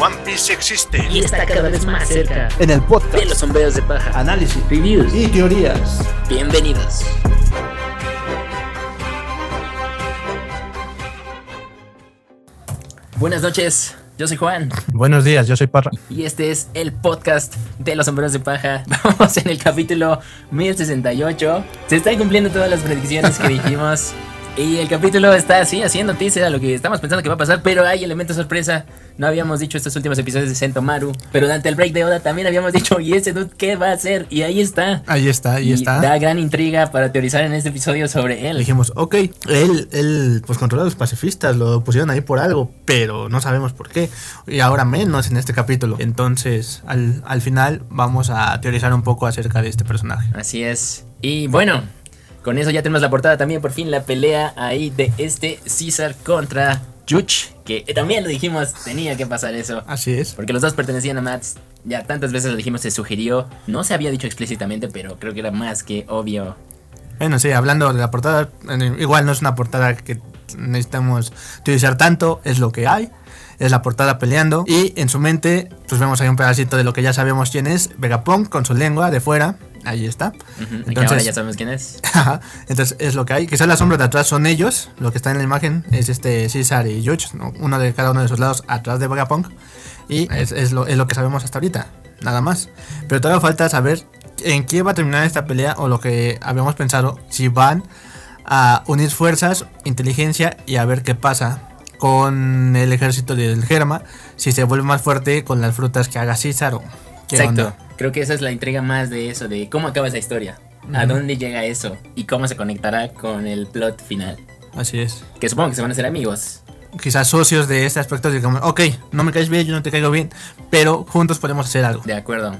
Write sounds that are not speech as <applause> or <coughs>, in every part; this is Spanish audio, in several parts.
One Piece existe y está cada vez más cerca en el podcast de los sombreros de paja, análisis, reviews y teorías. Bienvenidos. Buenas noches, yo soy Juan. Buenos días, yo soy Parra. Y este es el podcast de los sombreros de paja. <laughs> Vamos en el capítulo 1068. Se están cumpliendo todas las predicciones que dijimos. <laughs> Y el capítulo está así, haciendo teaser a lo que estamos pensando que va a pasar, pero hay elementos sorpresa. No habíamos dicho estos últimos episodios de Sentomaru, pero durante el break de Oda también habíamos dicho, ¿y ese dude qué va a hacer? Y ahí está. Ahí está, ahí y está. Da gran intriga para teorizar en este episodio sobre él. Dijimos, ok, él, él, pues controla a los pacifistas, lo pusieron ahí por algo, pero no sabemos por qué. Y ahora menos en este capítulo. Entonces, al, al final vamos a teorizar un poco acerca de este personaje. Así es. Y bueno, con eso ya tenemos la portada también, por fin la pelea ahí de este César contra Yuch, que también lo dijimos, tenía que pasar eso. Así es. Porque los dos pertenecían a Mats, ya tantas veces lo dijimos, se sugirió, no se había dicho explícitamente, pero creo que era más que obvio. Bueno, sí, hablando de la portada, igual no es una portada que necesitamos utilizar tanto, es lo que hay. Es la portada peleando. Y en su mente, pues vemos ahí un pedacito de lo que ya sabemos quién es. Vegapunk con su lengua de fuera. Ahí está. Uh -huh. Entonces, ahora ya sabemos quién es. <laughs> entonces es lo que hay. Quizás la sombra de atrás son ellos. Lo que está en la imagen es este César y. ¿no? Uno de cada uno de sus lados atrás de Vegapunk. Y es, es, lo, es lo que sabemos hasta ahorita. Nada más. Pero todavía falta saber en qué va a terminar esta pelea. O lo que habíamos pensado. Si van a unir fuerzas, inteligencia y a ver qué pasa con el ejército del Germa. Si se vuelve más fuerte con las frutas que haga César o qué Exacto. Onda? Creo que esa es la intriga más de eso, de cómo acaba esa historia, uh -huh. a dónde llega eso y cómo se conectará con el plot final. Así es. Que supongo que se van a hacer amigos. Quizás socios de este aspecto, digamos, ok, no me caes bien, yo no te caigo bien, pero juntos podemos hacer algo. De acuerdo.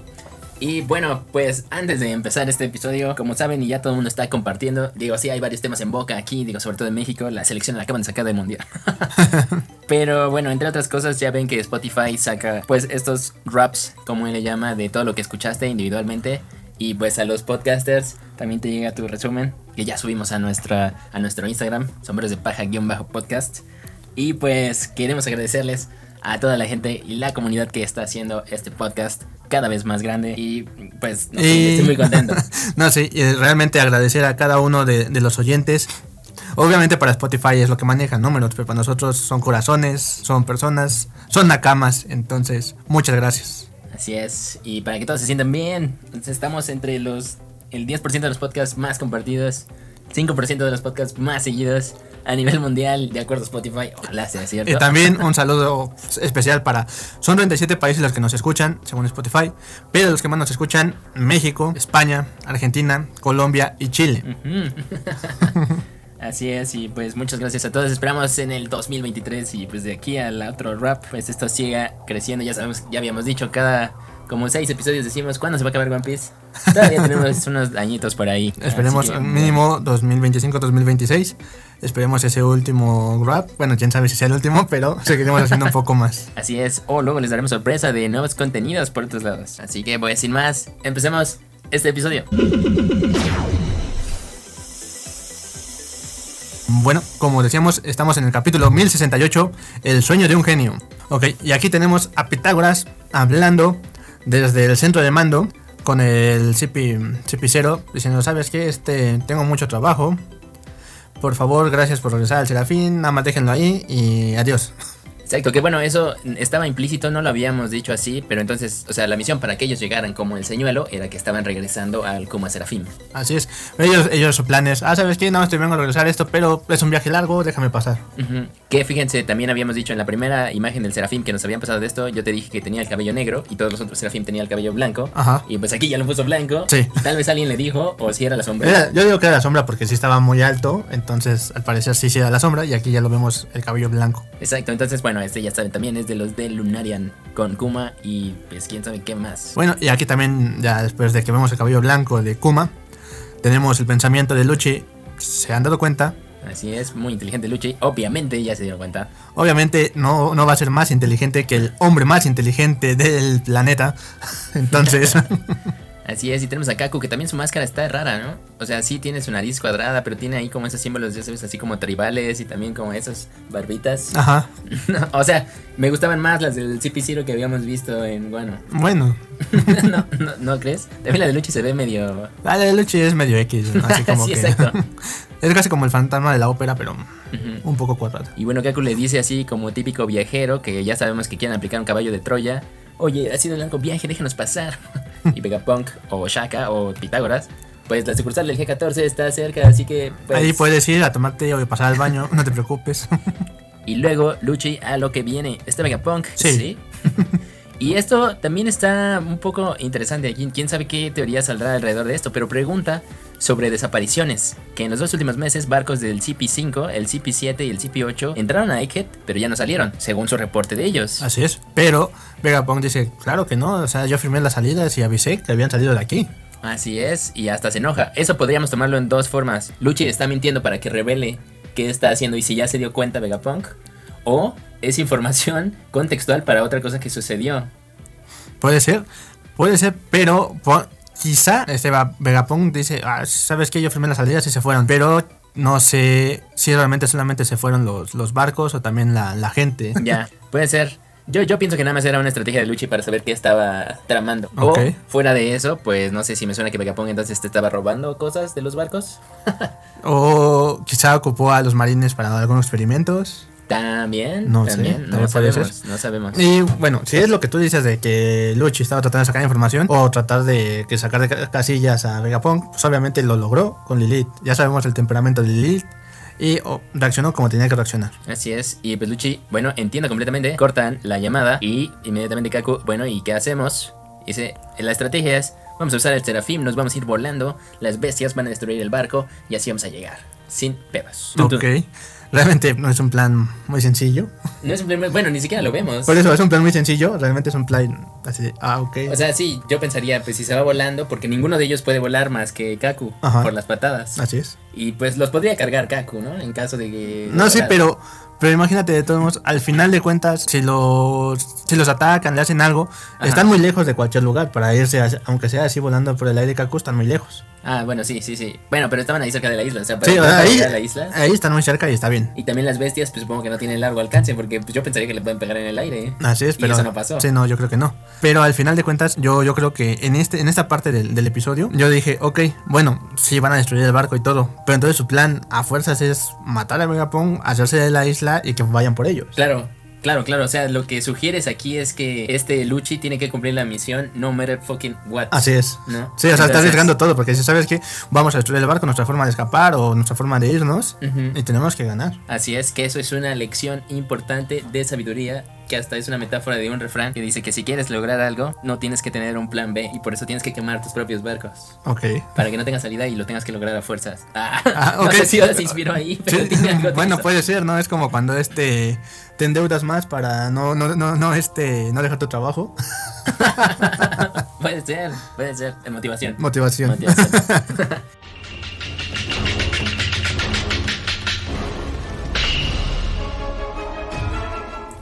Y bueno, pues antes de empezar este episodio, como saben y ya todo el mundo está compartiendo, digo, sí hay varios temas en boca aquí, digo, sobre todo en México, la selección la acaban de sacar del mundial. <laughs> Pero bueno, entre otras cosas, ya ven que Spotify saca pues estos raps, como él le llama, de todo lo que escuchaste individualmente. Y pues a los podcasters también te llega tu resumen, que ya subimos a, nuestra, a nuestro Instagram, sombreros de paja-podcast. Y pues queremos agradecerles a toda la gente y la comunidad que está haciendo este podcast cada vez más grande y pues no sé, y... estoy muy contento. <laughs> no, sí, realmente agradecer a cada uno de, de, los oyentes. Obviamente para Spotify es lo que maneja números, pero para nosotros son corazones, son personas, son nakamas, entonces muchas gracias. Así es, y para que todos se sientan bien, estamos entre los el 10% de los podcasts más compartidos, 5% de los podcasts más seguidos a nivel mundial, de acuerdo a Spotify. Ojalá sea cierto. Y también un saludo especial para. Son 37 países los que nos escuchan, según Spotify. Pero los que más nos escuchan: México, España, Argentina, Colombia y Chile. Uh <laughs> -huh. Así es, y pues muchas gracias a todos. Esperamos en el 2023 y pues de aquí al otro rap, pues esto siga creciendo. Ya sabemos, ya habíamos dicho, cada como seis episodios decimos, ¿cuándo se va a acabar One Piece? Todavía tenemos <laughs> unos añitos por ahí. Esperemos que, mínimo 2025-2026. Esperemos ese último rap. Bueno, quién sabe si sea el último, pero seguiremos haciendo un poco más. <laughs> Así es. O luego les daremos sorpresa de nuevos contenidos por otros lados. Así que, pues, sin más, empecemos este episodio. Bueno, como decíamos, estamos en el capítulo 1068, El sueño de un genio. Ok, y aquí tenemos a Pitágoras hablando desde el centro de mando con el CP0 diciendo, ¿sabes qué? Este, tengo mucho trabajo. Por favor, gracias por regresar al Serafín, nada más déjenlo ahí y adiós. <laughs> Exacto, que bueno, eso estaba implícito, no lo habíamos dicho así, pero entonces, o sea, la misión para que ellos llegaran como el señuelo era que estaban regresando al Kuma Serafín. Así es, ellos, ellos su plan es, ah, ¿sabes qué? Más te vengo a regresar esto, pero es un viaje largo, déjame pasar. Uh -huh. Que fíjense, también habíamos dicho en la primera imagen del Serafín que nos habían pasado de esto, yo te dije que tenía el cabello negro y todos los otros Serafín tenían el cabello blanco. Ajá. Y pues aquí ya lo puso blanco. Sí. Tal vez alguien le dijo, o si era la sombra. Era, yo digo que era la sombra porque sí estaba muy alto, entonces al parecer sí, sí era la sombra y aquí ya lo vemos el cabello blanco. Exacto, entonces bueno, este ya saben también es de los de Lunarian con Kuma y pues quién sabe qué más. Bueno, y aquí también, ya después de que vemos el cabello blanco de Kuma, tenemos el pensamiento de Luchi. ¿Se han dado cuenta? Así es, muy inteligente Luchi. Obviamente ya se dio cuenta. Obviamente no, no va a ser más inteligente que el hombre más inteligente del planeta. <laughs> Entonces. <laughs> Así es, y tenemos a Kaku, que también su máscara está rara, ¿no? O sea, sí tiene su nariz cuadrada, pero tiene ahí como esos símbolos, ya sabes, así como tribales y también como esas barbitas. Ajá. <laughs> No, o sea, me gustaban más las del CP0 que habíamos visto en, bueno. Bueno. <laughs> no, no, ¿no crees? También la de Luchi se ve medio... La de Luchi es medio X, ¿no? así como <laughs> Sí, que... exacto. es casi como el fantasma de la ópera, pero un poco cuadrado. Y bueno, Kaku le dice así como típico viajero, que ya sabemos que quieren aplicar un caballo de Troya. Oye, ha sido un largo viaje, déjanos pasar. Y Vegapunk, o Shaka, o Pitágoras, pues la sucursal del G14 está cerca, así que... pues- Ahí puedes ir a tomarte o pasar al baño, no te preocupes. Y luego, Luchi, a lo que viene. Está Vegapunk. Sí. y esto también está un poco interesante. ¿Quién, quién sabe qué teoría saldrá alrededor de esto? Pero pregunta sobre desapariciones. Que en los dos últimos meses, barcos del CP5, el CP7 y el CP8 entraron a Egghead, pero ya no salieron, según su reporte de ellos. Así es. Pero Vegapunk dice, claro que no, o sea, yo firmé las salidas y avisé que habían salido de aquí. Así es, y hasta se enoja. Eso podríamos tomarlo en dos formas. Luchi está mintiendo para que revele qué está haciendo y si ya se dio cuenta Vegapunk. O es información contextual para otra cosa que sucedió. Puede ser, puede ser, pero quizá este Vegapunk dice, ah, sabes que yo firmé las salidas y se fueron, pero no sé si realmente solamente se fueron los, los barcos o también la, la gente. <laughs> Ya, puede ser. Yo, yo pienso que nada más era una estrategia de Luchi para saber qué estaba tramando. O fuera de eso, pues no sé si me suena que Vegapunk entonces te estaba robando cosas de los barcos. <laughs> O quizá ocupó a los marines para algunos experimentos. También, No sé, no sabemos, no sabemos. Y bueno, si es lo que tú dices de que Luchi estaba tratando de sacar información o tratar de que sacar de ca- casillas a Vegapunk, pues obviamente lo logró con Lilith. Ya sabemos el temperamento de Lilith y oh, reaccionó como tenía que reaccionar. Así es, y pues Luchi, bueno, entiendo completamente. Cortan la llamada y inmediatamente Kaku, bueno, ¿y qué hacemos? Dice, la estrategia es, vamos a usar el Serafim, nos vamos a ir volando, las bestias van a destruir el barco y así vamos a llegar, sin pedos. Ok. Realmente no es un plan muy sencillo. No es un plan- bueno, ni siquiera lo vemos. Por eso es un plan muy sencillo. Realmente es un plan así de, ah, ok. O sea, sí, yo pensaría, pues si se va volando, porque ninguno de ellos puede volar más que Kaku Ajá. por las patadas. así es. Y pues los podría cargar Kaku, ¿no? En caso de que... No Claro. pero, pero imagínate de todos modos, al final de cuentas, si los, si los atacan, le hacen algo, Ajá. están muy lejos de cualquier lugar para irse, aunque sea así volando por el aire Kaku, están muy lejos. Ah, bueno, sí, sí, sí. Bueno, pero estaban ahí cerca de la isla, o sea, para, Sí, para ahí, llegar a la isla. ahí están muy cerca y está bien. Y también las bestias, pues supongo que no tienen largo alcance, porque pues, yo pensaría que le pueden pegar en el aire. Así es, Y pero eso no pasó. Sí, no, yo creo que no. Pero al final de cuentas, yo, yo creo que en este, en esta parte del, del episodio, yo dije, ok, bueno, sí van a destruir el barco y todo. Pero entonces su plan a fuerzas es matar a Megapong, hacerse de la isla y que vayan por ellos. Claro, claro, claro. O sea, lo que sugieres aquí es que este Luchi tiene que cumplir la misión no matter fucking what. Así es. ¿No? Sí, o sea, está Entonces- arriesgando todo, porque si sabes que vamos a destruir el barco, nuestra forma de escapar o nuestra forma de irnos, y tenemos que ganar. Así es, que eso es una lección importante de sabiduría, que hasta es una metáfora de un refrán que dice que si quieres lograr algo, no tienes que tener un plan B y por eso tienes que quemar tus propios barcos. Ok. Para que no tengas salida y lo tengas que lograr a fuerzas. Ah, Ah, <laughs> no ok. sé si se inspiró ahí, pero Sí, tiene algo de <laughs> bueno, puede ser, ¿no? Es como cuando este te endeudas más para no, no, no, no, este, no dejar tu trabajo. <laughs> puede ser, puede ser. Motivación. Motivación. Motivación. <laughs>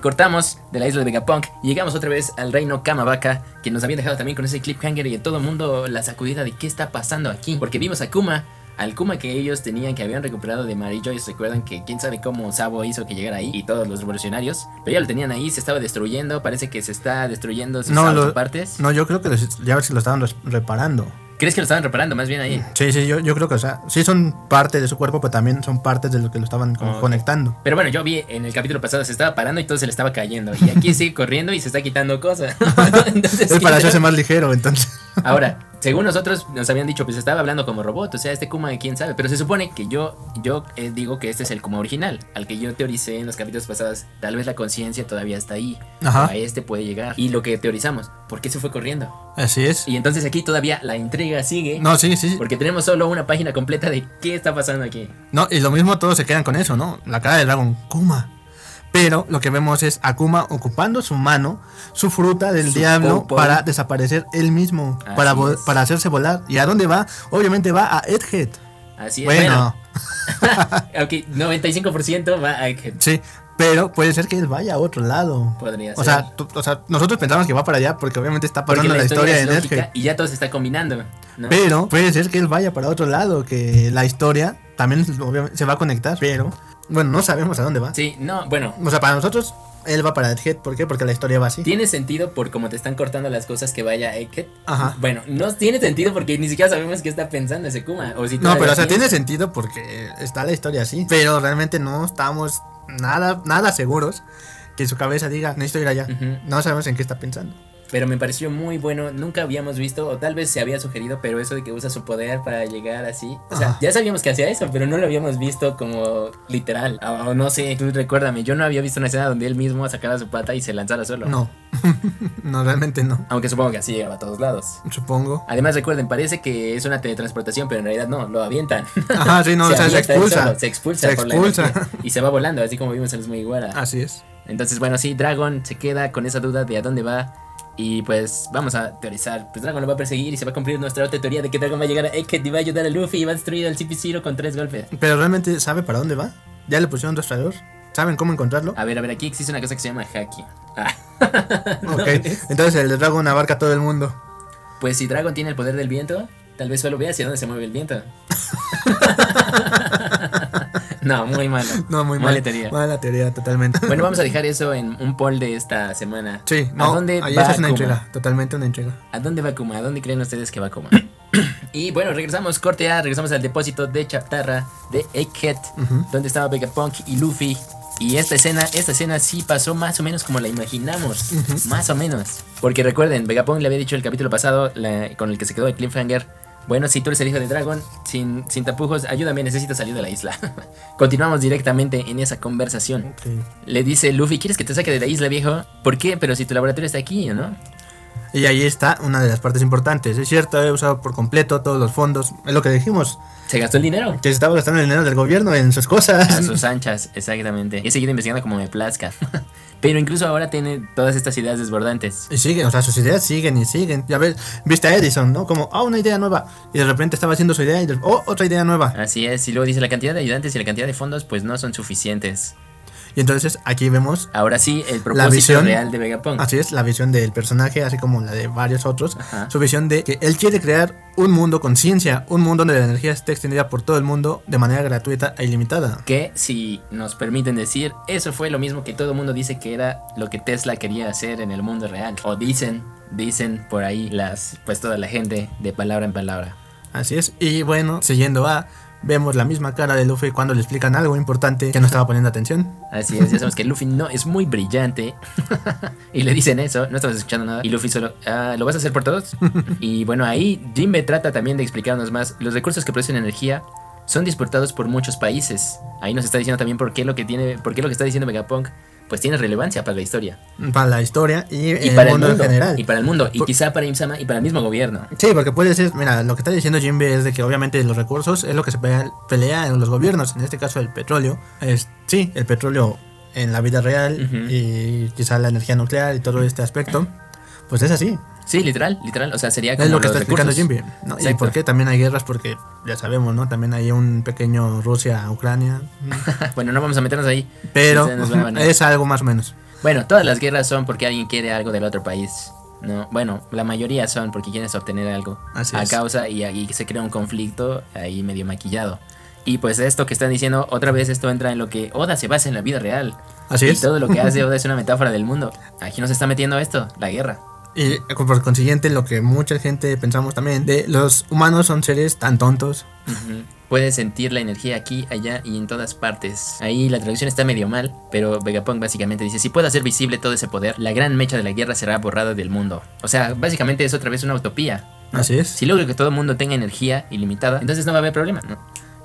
Cortamos de la isla de Vegapunk y llegamos otra vez al reino Kamabaka, que nos habían dejado también con ese cliffhanger y en todo el mundo la sacudida de qué está pasando aquí. Porque vimos a Kuma, al Kuma que ellos tenían, que habían recuperado de Mary Joyce. Recuerdan que quién sabe cómo Sabo hizo que llegara ahí y todos los revolucionarios. Pero ya lo tenían ahí, se estaba destruyendo. Parece que se está destruyendo sus No, lo- autopartes. No, yo creo que los- ya se lo estaban reparando. ¿Crees que lo estaban reparando más bien ahí? Sí, sí, yo, yo creo que, o sea, sí son parte de su cuerpo, pero también son partes de lo que lo estaban como conectando. Pero bueno, yo vi en el capítulo pasado se estaba parando y todo se le estaba cayendo. Y aquí sigue corriendo y se está quitando cosas. <laughs> <laughs> Entonces, Es para <laughs> hacerse más ligero, entonces. Ahora, según nosotros nos habían dicho, pues estaba hablando como robot. O sea, este Kuma, quién sabe. Pero se supone que yo, yo eh, digo que este es el Kuma original. Al que yo teoricé en los capítulos pasados. Tal vez la conciencia todavía está ahí. Ajá. A este puede llegar. Y lo que teorizamos, ¿por qué se fue corriendo? Así es. Y entonces aquí todavía la intriga sigue. No, sí, sí. Porque tenemos solo una página completa de qué está pasando aquí. No, y lo mismo todos se quedan con eso, ¿no? La cara del dragón, Kuma. Pero lo que vemos es Akuma ocupando su mano, su fruta del Su diablo, para desaparecer él mismo, Así para, es. para hacerse volar. ¿Y a dónde va? Obviamente va a Edhead. Así es. Bueno. Bueno, <laughs> ok, 95% va a Egghead. Sí, pero puede ser que él vaya a otro lado. Podría O ser. sea, tú- o sea, nosotros pensamos que va para allá porque obviamente está pasando la, historia, es de Egghead. y ya todo se está combinando. ¿no? Pero puede ser que él vaya para otro lado, que la historia también obviamente, se va a conectar, pero bueno, no sabemos a dónde va. Sí, no, bueno, O sea, para nosotros, él va para Egghead, ¿por qué? Porque la historia va así. Tiene sentido por cómo te están cortando las cosas que vaya a Egghead. Ajá. Bueno, no tiene sentido porque ni siquiera sabemos qué está pensando ese Kuma. O si No, pero o sea, tiene sentido porque está la historia así. Pero realmente no estamos nada, nada seguros que su cabeza diga, necesito ir allá. Ujú. No sabemos en qué está pensando. Pero me pareció muy bueno. Nunca habíamos visto, o tal vez se había sugerido, pero eso de que usa su poder para llegar así. O sea, ya sabíamos que hacía eso, pero no lo habíamos visto como literal. O, o no sé, tú recuérdame, yo no había visto una escena donde él mismo sacara su pata y se lanzara solo. No, <laughs> no, realmente no. Aunque supongo que así llegaba a todos lados. Supongo. Además, recuerden, parece que es una teletransportación, pero en realidad no, lo avientan. Ajá, sí, no, <laughs> o sea, se expulsa. solo, se expulsa. Se por la expulsa. y se va volando, así como vimos en los Mugiwara. Así es. Entonces, bueno, sí, Dragon se queda con esa duda de a dónde va. Y pues vamos a teorizar. Pues Dragon lo va a perseguir y se va a cumplir nuestra otra teoría de que Dragon va a llegar a Egghead y va a ayudar a Luffy y va a destruir al CP0 con tres golpes. Pero realmente sabe para dónde va. Ya le pusieron rastreador. ¿Saben cómo encontrarlo? A ver, a ver, aquí existe una cosa que se llama Haki. Ah. <laughs> ok. <laughs> Entonces el dragón abarca a todo el mundo. Pues si Dragon tiene el poder del viento, tal vez solo vea hacia dónde se mueve el viento. <laughs> <laughs> no, muy malo. <laughs> No, muy Mala mal. teoría. Mala teoría, totalmente. Bueno, vamos a <laughs> dejar eso en un poll de esta semana. Sí, ¿A no. dónde ahí va es una entrega. Totalmente una entrega. ¿A dónde va Kuma? ¿A dónde creen ustedes que va Kuma? <coughs> y bueno, regresamos, corte A, regresamos al depósito de Chatarra de Egghead, donde estaba Vegapunk y Luffy. Y esta escena, esta escena sí pasó más o menos como la imaginamos. Más o menos. Porque recuerden, Vegapunk le había dicho el capítulo pasado, la- con el que se quedó el cliffhanger. Bueno, si tú eres el hijo de Dragon, sin, sin tapujos, ayúdame, necesito salir de la isla. <laughs> Continuamos directamente en esa conversación. Le dice Luffy, ¿quieres que te saque de la isla, viejo? ¿Por qué? Pero si tu laboratorio está aquí, ¿no? Y ahí está una de las partes importantes. Es cierto, he usado por completo todos los fondos. Es lo que dijimos. Se gastó el dinero. Se estaba gastando el dinero del gobierno en sus A cosas. sus anchas, exactamente. He seguido investigando como me plazca. <laughs> Pero incluso ahora tiene todas estas ideas desbordantes. Y siguen, o sea, sus ideas siguen y siguen. Ya ves, viste a Edison, ¿no? Como, ah, una idea nueva. Y de repente estaba haciendo su idea y oh, otra idea nueva. Así es, y luego dice la cantidad de ayudantes y la cantidad de fondos pues no son suficientes. Y entonces aquí vemos, Ahora sí, el propósito visión- real de Vegapunk. así es, la visión del personaje, así como la de varios otros. Ajá. Su visión de que él quiere crear un mundo con ciencia, un mundo donde la energía esté extendida por todo el mundo de manera gratuita e ilimitada. Que si nos permiten decir, eso fue lo mismo que todo el mundo dice que era lo que Tesla quería hacer en el mundo real. O dicen, dicen por ahí las, pues toda la gente de palabra en palabra. Así es. Y bueno, siguiendo a, vemos la misma cara de Luffy cuando le explican algo importante que no estaba poniendo atención. Así es, ya sabemos que Luffy no es muy brillante. <laughs> y le dicen eso, no estamos escuchando nada. Y Luffy solo, "Ah, ¿lo vas a hacer por todos? <laughs> y bueno, ahí Jinbe trata también de explicarnos más. Los recursos que producen energía son disputados por muchos países. Ahí nos está diciendo también por qué lo que tiene, por qué lo que está diciendo Vegapunk, pues tiene relevancia para la historia. Para la historia y, Y el para mundo el mundo en general. Y para el mundo. Y Por- quizá para Imsama y para el mismo gobierno. Sí, porque puede ser, mira, lo que está diciendo Jimbe es de que obviamente los recursos es lo que se pelea, pelea en los gobiernos, en este caso el petróleo. Es, sí, el petróleo en la vida real Ujú. y quizá la energía nuclear y todo este aspecto, pues es así. Sí, literal, literal. O sea, sería como Es lo que los está explicando. Jimbe. ¿no? Y por qué también hay guerras, porque ya sabemos, ¿no? También hay un pequeño Rusia-Ucrania, <laughs> bueno, no vamos a meternos ahí. pero <laughs> es algo más o menos. Bueno, todas las guerras son porque alguien quiere algo del otro país. No, bueno, la mayoría son porque quieres obtener algo Así a es. causa y ahí se crea un conflicto ahí medio maquillado. Y pues esto que están diciendo, otra vez esto entra en lo que Oda se basa en la vida real. Así y es. todo lo que hace <laughs> Oda es una metáfora del mundo. Aquí nos está metiendo esto, la guerra. Y por consiguiente, lo que mucha gente pensamos también, de los humanos son seres tan tontos. Ujú. Puedes sentir la energía aquí, allá y en todas partes. Ahí la traducción está medio mal, pero Vegapunk básicamente dice, si puedo hacer visible todo ese poder, la gran mecha de la guerra será borrada del mundo. O sea, básicamente es otra vez una utopía. ¿no? Así es. Si logro que todo el mundo tenga energía ilimitada, entonces no va a haber problema, ¿no?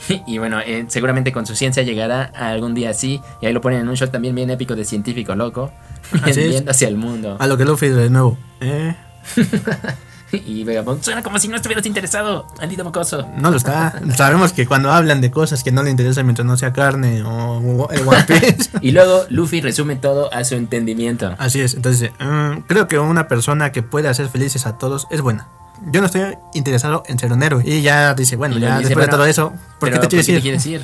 <laughs> Y bueno, eh, seguramente con su ciencia llegará a algún día así, y ahí lo ponen en un shot también bien épico de científico loco, <laughs> viendo hacia el mundo. A lo que Luffy de nuevo. Eh, <laughs> Y Vegapunk suena como si no estuvieras interesado, maldito mocoso. no lo está. Sabemos que cuando hablan de cosas que no le interesan mientras no sea carne o el One Piece. Y luego Luffy resume todo a su entendimiento. Así es. Entonces, mm, creo que una persona que puede hacer felices a todos es buena. Yo no estoy interesado en ser un héroe. Y ya dice, bueno, Y ya dice, después de todo eso, ¿por qué Pero, te quieres ¿por ir? qué te quieres ir?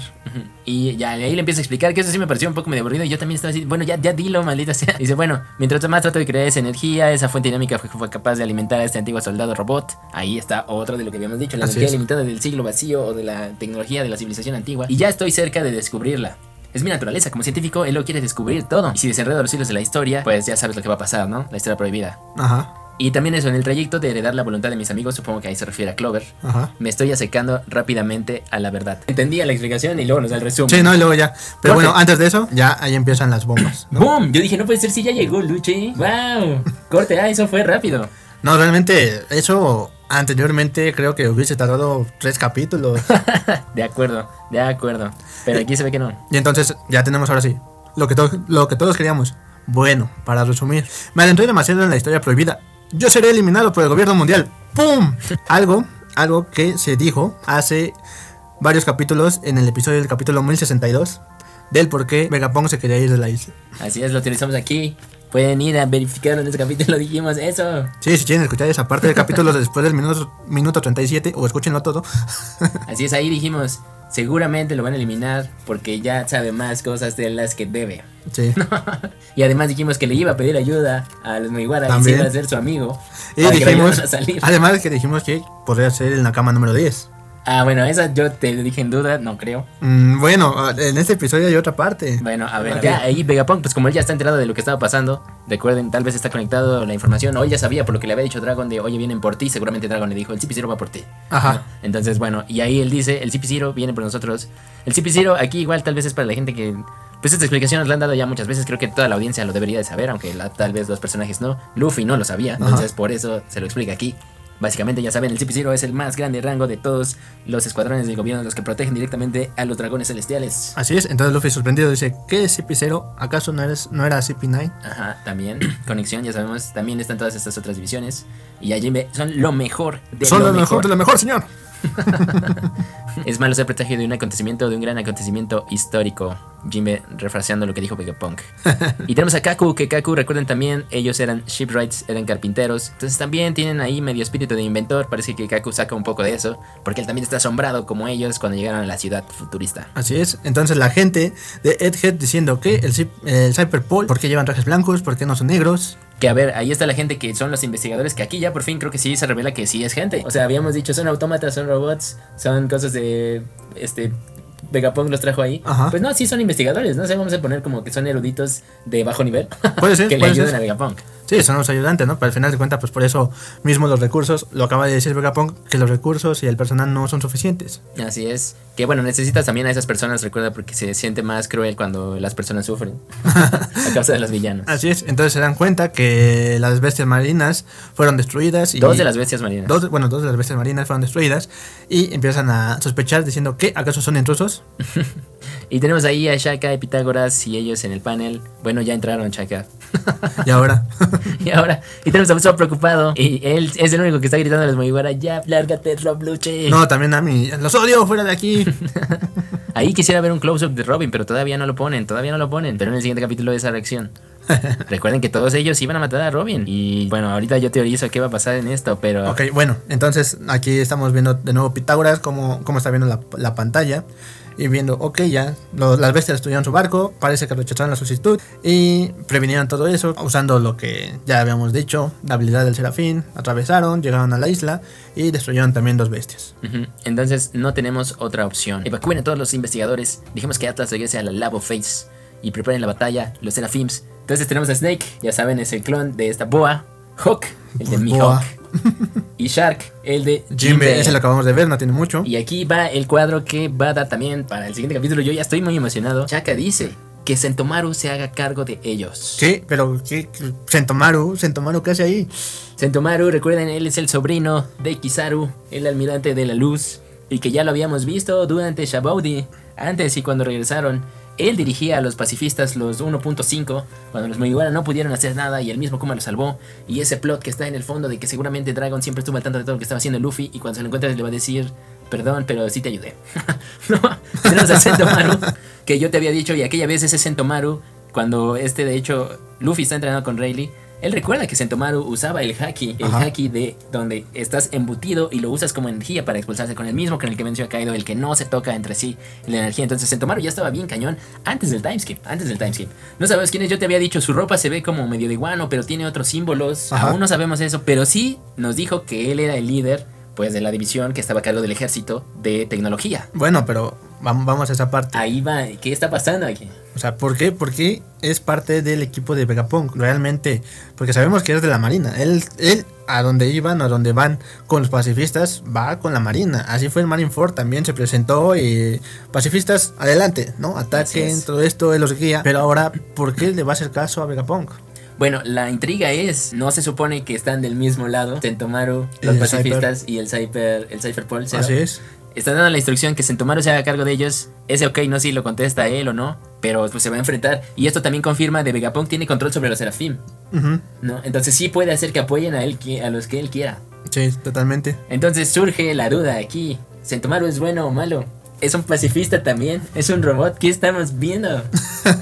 Y ya ahí le empieza a explicar que eso sí me pareció un poco medio aburrido. Y yo también estaba así, bueno, ya, ya dilo, maldita sea. <laughs> Dice, bueno, mientras más trato de crear esa energía, esa fuente dinámica fue, fue capaz de alimentar a este antiguo soldado robot. Ahí está otro de lo que habíamos dicho, la Así energía es. limitada del siglo vacío o de la tecnología de la civilización antigua. Y ya estoy cerca de descubrirla. Es mi naturaleza, como científico, él lo quiere descubrir todo. Y si desenredo los hilos de la historia, pues ya sabes lo que va a pasar, ¿no? La historia prohibida. Ajá, Y también eso, en el trayecto de heredar la voluntad de mis amigos, supongo que ahí se refiere a Clover, ajá. me estoy acercando rápidamente a la verdad. Entendía la explicación y luego nos da el resumen. Sí, no, y luego ya. Pero bueno, antes de eso, ya ahí empiezan las bombas. ¿no? ¡Boom! Yo dije, no puede ser si ya llegó Luche. ¡Wow! Corte, ah, eso fue rápido. No, realmente, eso anteriormente creo que hubiese tardado tres capítulos. <laughs> De acuerdo, de acuerdo. Pero aquí se ve que no. y entonces ya tenemos ahora sí lo que, to- lo que todos queríamos. Bueno, para resumir, me adentré demasiado en la historia prohibida. Yo seré eliminado por el gobierno mundial. ¡Pum! Algo, algo que se dijo hace varios capítulos en el episodio del capítulo 1062 del por qué Vegapunk se quería ir de la isla. Así es, lo utilizamos aquí. Pueden ir a verificarlo en ese capítulo, <laughs> dijimos eso. Sí, si quieren escuchar esa parte del capítulo después del minuto, minuto 37 o escúchenlo todo. <laughs> Así es, ahí dijimos, seguramente lo van a eliminar porque ya sabe más cosas de las que debe. Sí. <laughs> y además dijimos que le iba a pedir ayuda a los se También. iba a ser su amigo. Y que dijimos, ayudaran a salir. además que dijimos que podría ser el Nakama número 10. Ah, bueno, esa yo te dije en duda, no creo. Mm, bueno, en este episodio hay otra parte. Bueno, a ver, ya ahí Vegapunk, pues como él ya está enterado de lo que estaba pasando, recuerden, tal vez está conectado la información, o él ya sabía por lo que le había dicho Dragon de, oye, vienen por ti, seguramente Dragon le dijo, el CP0 va por ti. Ajá. Entonces, bueno, y ahí él dice, el CP0 viene por nosotros. El CP0 aquí igual tal vez es para la gente que... Pues esta explicación la han dado ya muchas veces, creo que toda la audiencia lo debería de saber, aunque la- tal vez los personajes no. Luffy no lo sabía, entonces por eso se lo explica aquí. Básicamente ya saben, el CP0 es el más grande rango de todos los escuadrones del gobierno, los que protegen directamente a los dragones celestiales. Así es, entonces Luffy sorprendido dice, ¿qué es CP0? ¿Acaso no, eres, no era CP9? Ajá, también, <clears throat> conexión, ya sabemos, también están todas estas otras divisiones. Y a Jimbe son lo mejor de Son lo lo mejor de lo mejor, señor. <laughs> <laughs> <laughs> Es malo ser presagio de un acontecimiento, de un gran acontecimiento histórico. Jimbe refraseando lo que dijo Vegapunk. <laughs> y tenemos a Kaku, que Kaku, recuerden también, ellos eran shipwrights, eran carpinteros. Entonces también tienen ahí medio espíritu de inventor. Parece que Kaku saca un poco de eso, porque él también está asombrado como ellos cuando llegaron a la ciudad futurista. Así es, entonces la gente de Egghead diciendo que el, el Cyberpol, ¿por qué llevan trajes blancos? ¿Por qué no son negros? Que a ver, ahí está la gente que son los investigadores, que aquí ya por fin creo que sí se revela que sí es gente. O sea, habíamos dicho, son autómatas, son robots, son cosas de... Este... Vegapunk los trajo ahí. Ajá. Pues no, sí son investigadores, no sé, vamos a poner como que son eruditos de bajo nivel. Puede <laughs> ser, que le puede ayuden ser. a Vegapunk. Sí, son los ayudantes, ¿no? Pero al final de cuentas, pues por eso mismo los recursos, lo acaba de decir Vegapunk, que los recursos y el personal no son suficientes. Así es. Que bueno, necesitas también a esas personas, recuerda, porque se siente más cruel cuando las personas sufren <laughs> a causa de los villanos. Así es, entonces se dan cuenta que las bestias marinas fueron destruidas y... Dos de las bestias marinas. Dos, bueno, dos de las bestias marinas fueron destruidas y empiezan a sospechar diciendo que acaso son intrusos. <laughs> Y tenemos ahí a Shaka y Pitágoras y ellos en el panel. Bueno, ya entraron Shaka. <laughs> Y ahora, <laughs> y ahora, y tenemos a Usopp preocupado. Y él es el único que está gritando a los Mugiwara, ya, lárgate, Rob Luche. no, también a mí, los odio, fuera de aquí. <laughs> Ahí quisiera ver un close-up de Robin, pero todavía no lo ponen, todavía no lo ponen. Pero en el siguiente capítulo esa reacción. Recuerden que todos ellos iban a matar a Robin. Y bueno, ahorita yo teorizo qué va a pasar en esto, pero... Ok, bueno, entonces aquí estamos viendo de nuevo Pitágoras, cómo, cómo está viendo la, la pantalla. Y viendo, ok, ya, las bestias destruyeron su barco, parece que rechazaron la solicitud y previnieron todo eso usando lo que ya habíamos dicho, la habilidad del serafín, atravesaron, llegaron a la isla y destruyeron también dos bestias. Entonces no tenemos otra opción. Evacúen a todos los investigadores. Dijimos que Atlas regrese a la Labo Face y preparen la batalla, los Seraphims. Entonces tenemos a Snake, ya saben, es el clon de esta boa. Hawk, el de Boa. Mihawk. Y Shark, el de Jimbe, Jinbe. ese lo acabamos de ver, no tiene mucho. Y aquí va el cuadro que va a dar también para el siguiente capítulo. Yo ya estoy muy emocionado. Chaka dice que Sentomaru se haga cargo de ellos. ¿Qué? Pero, qué- Sentomaru, Sentomaru, ¿qué hace ahí? Sentomaru, recuerden, él es el sobrino de Kizaru, el almirante de la luz, y que ya lo habíamos visto durante Shabaudi, antes y cuando regresaron. Él dirigía a los pacifistas los 1.5, cuando los Mugiwara no pudieron hacer nada y el mismo Kuma lo salvó. Y ese plot que está en el fondo de que seguramente Dragon siempre estuvo al tanto de todo lo que estaba haciendo Luffy y cuando se lo encuentra le va a decir, perdón, pero sí te ayudé. <laughs> no, tenemos a Sentomaru, que yo te había dicho y aquella vez ese Sentomaru, cuando este de hecho Luffy está entrenando con Rayleigh, él recuerda que Sentomaru usaba el haki, el Ajá. haki de donde estás embutido y lo usas como energía para expulsarse con el mismo con el que venció a Kaido, el que no se toca entre sí la energía. Entonces Sentomaru ya estaba bien cañón antes del timeskip, antes del timeskip. No sabes quién es, yo te había dicho, su ropa se ve como medio de guano, pero tiene otros símbolos. Ajá. Aún no sabemos eso, pero sí nos dijo que él era el líder pues de la división que estaba a cargo del ejército de tecnología. Bueno, pero vam- vamos a esa parte. Ahí va, ¿qué está pasando aquí? O sea, ¿por qué? Porque es parte del equipo de Vegapunk, realmente. Porque sabemos que es de la Marina. Él, él a donde iban, a donde van con los pacifistas, va con la Marina. Así fue en Marineford, también se presentó y pacifistas, adelante, ¿no? Ataquen, todo esto, él los guía. Pero ahora, ¿por qué le va a hacer caso a Vegapunk? Bueno, la intriga es, no se supone que están del mismo lado, Sentomaru, los El pacifistas y el Cyper, el Cypherpol. Así es. Están dando la instrucción que Sentomaru se haga cargo de ellos. Ese ok, no si lo contesta él o no, pero pues se va a enfrentar. Y esto también confirma de Vegapunk tiene control sobre los Serafim. ¿no? Entonces sí puede hacer que apoyen a él, a los que él quiera. Sí, totalmente. Entonces surge la duda aquí. ¿Sentomaru es bueno o malo? ¿Es un pacifista también? ¿Es un robot? ¿Qué estamos viendo?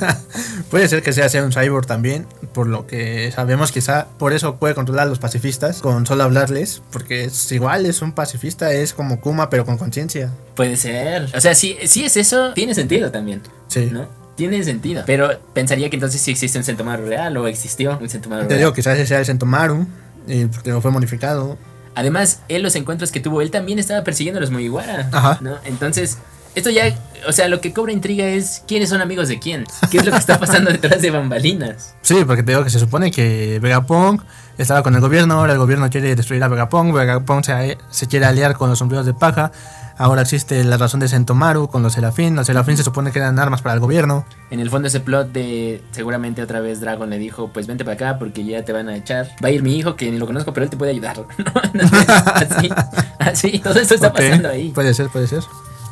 <laughs> Puede ser que sea, sea un cyborg también, por lo que sabemos quizá por eso puede controlar a los pacifistas con solo hablarles, porque es igual, es un pacifista, es como Kuma pero con conciencia. Puede ser. O sea, si, si es eso, tiene sentido también. Sí. ¿no? Tiene sentido. Pero pensaría que entonces sí existe un Sentomaru real o existió un Sentomaru Te real. digo, quizás ese sea el Sentomaru, y porque fue modificado. Además, él los encuentros que tuvo, él también estaba persiguiendo a los Mugiwara. Ajá. ¿no? Entonces, esto ya, o sea, lo que cobra intriga es quiénes son amigos de quién. ¿Qué es lo que está pasando detrás de bambalinas? <laughs> Sí, porque te digo que se supone que Vegapunk estaba con el gobierno, ahora el gobierno quiere destruir a Vegapunk, Vegapunk se, se quiere aliar con los sombreros de paja, ahora existe la razón de Sentomaru con los Serafín, los Serafín se supone que eran armas para el gobierno. En el fondo ese plot de seguramente otra vez Dragon le dijo, pues vente para acá porque ya te van a echar. Va a ir mi hijo que ni lo conozco, pero él te puede ayudar. Así, así, todo esto está pasando ahí. Puede ser, puede ser.